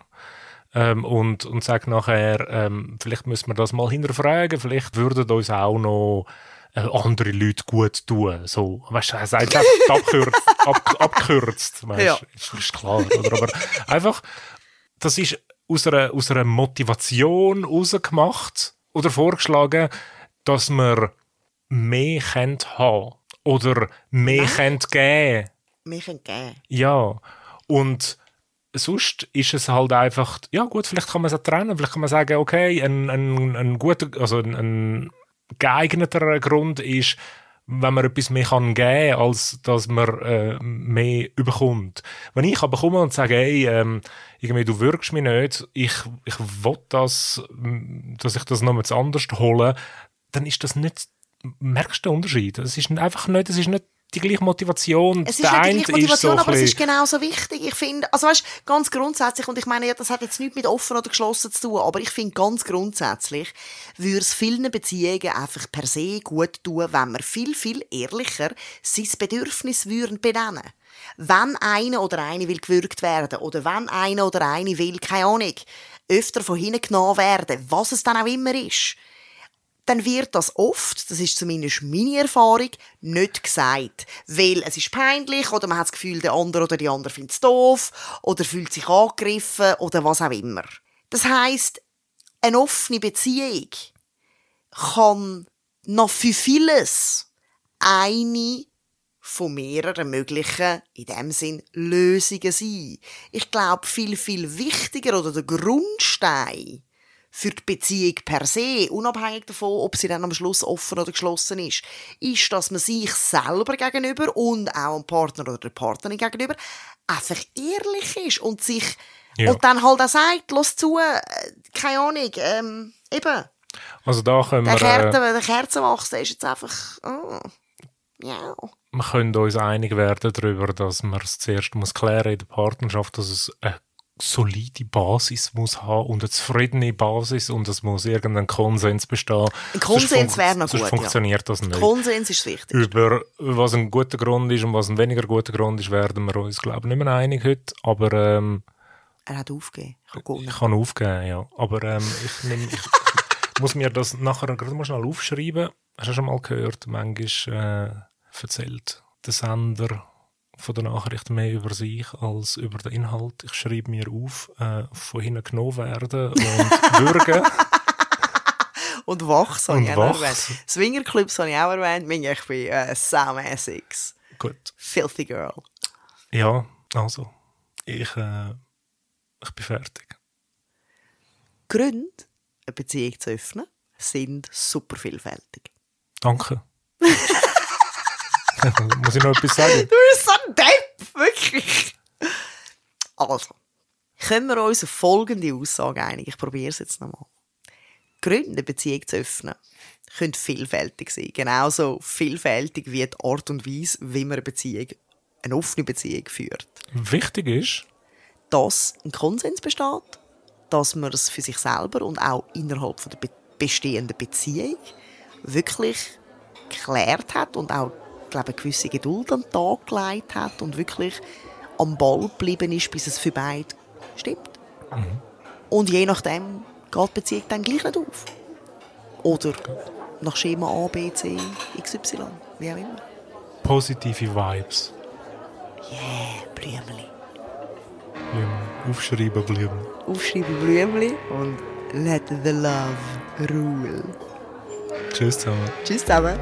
Ähm, und, und sagt nachher, ähm, vielleicht müssen wir das mal hinterfragen, vielleicht würden uns auch noch äh, andere Leute gut tun. So, weißt du, er sagt abkürzt, ab, abkürzt, weißt, Ja. ist, ist klar. Oder? Aber einfach, das ist aus einer, aus einer Motivation rausgemacht oder vorgeschlagen, dass wir mehr haben oder mehr können geben. Können geben. Ja. Und sonst ist es halt einfach, ja gut, vielleicht kann man es auch trennen, vielleicht kann man sagen, okay, ein, ein, ein guter, also ein, ein geeigneter Grund ist, wenn man etwas mehr kann geben als dass man äh, mehr überkommt. Wenn ich aber komme und sage, hey, ähm, irgendwie, du wirkst mich nicht, ich, ich will das, m, dass ich das noch anders hole, dann ist das nicht, merkst du den Unterschied? Es ist einfach nicht, es ist nicht die gleiche Motivation. Es ist Der nicht die gleiche Motivation, so aber es ist genauso wichtig. Ich finde, also weißt, ganz grundsätzlich, und ich meine, ja, das hat jetzt nichts mit offen oder geschlossen zu tun, aber ich finde ganz grundsätzlich, würde es vielen Beziehungen einfach per se gut tun, wenn wir viel, viel ehrlicher sein Bedürfnis würden benennen. Wenn einer oder eine will gewürgt werden oder wenn einer oder eine will, keine Ahnung, öfter von hinten genommen werden, was es dann auch immer ist, dann wird das oft, das ist zumindest meine Erfahrung, nicht gesagt. Weil es ist peinlich oder man hat das Gefühl, der andere oder die andere findet es doof oder fühlt sich angegriffen oder was auch immer. Das heißt, eine offene Beziehung kann noch für vieles eine von mehreren möglichen, in dem Sinn, Lösungen sein. Ich glaube, viel, viel wichtiger oder der Grundstein für die Beziehung per se, unabhängig davon, ob sie dann am Schluss offen oder geschlossen ist, ist, dass man sich selber gegenüber und auch dem Partner oder der Partnerin gegenüber einfach ehrlich ist und sich Ja. und dann halt auch sagt, los zu, äh, keine Ahnung, ähm, eben, Also da können der, wir, Kerzen, äh, der Kerzenwachs, der ist jetzt einfach, oh, ja. wir können uns einig werden darüber, dass man es zuerst muss klären in der Partnerschaft, dass es eine solide Basis muss haben und eine zufriedene Basis und es muss irgendein Konsens bestehen. Ein Konsens wäre noch gut, ja. funktioniert das nicht. Konsens ist wichtig. Über was ein guter Grund ist und was ein weniger guter Grund ist, werden wir uns, glaube ich, nicht mehr einig heute. Aber ähm, Er hat aufgegeben. Ich kann aufgeben, ja. Aber ähm, ich, nehm, ich muss mir das nachher gerade mal schnell aufschreiben. Hast du schon mal gehört? Manchmal äh, erzählt der Sender von der Nachricht mehr über sich als über den Inhalt. Ich schreibe mir auf, äh, von hinten genommen werden und würgen. Und Wachs habe ich auch erwähnt. Swingerclubs habe ich auch erwähnt. Ich bin äh, Sam Essex. Gut. Filthy Girl. Ja, also. Ich, äh, ich bin fertig. Gründe, eine Beziehung zu öffnen, sind super vielfältig. Danke. muss ich noch etwas sagen? Du bist so ein Depp, wirklich. Also, können wir uns auf folgende Aussage einigen. Ich probiere es jetzt nochmal. Gründe, eine Beziehung zu öffnen, können vielfältig sein. Genauso vielfältig wie die Art und Weise, wie man eine Beziehung, eine offene Beziehung führt. Wichtig ist, dass ein Konsens besteht, dass man es für sich selber und auch innerhalb von der be bestehenden Beziehung wirklich geklärt hat und auch glaube, eine gewisse Geduld an den Tag gelegt hat und wirklich am Ball geblieben ist, bis es für beide stimmt. Und je nachdem geht die Beziehung dann gleich nicht auf. Oder nach Schema A, B, C, XY, wie auch immer. positive Vibes. Yeah. Blumen. Aufschreiben, Blumen. Aufschreiben Blümeli und let the love rule. Tschüss zusammen. Tschüss zusammen.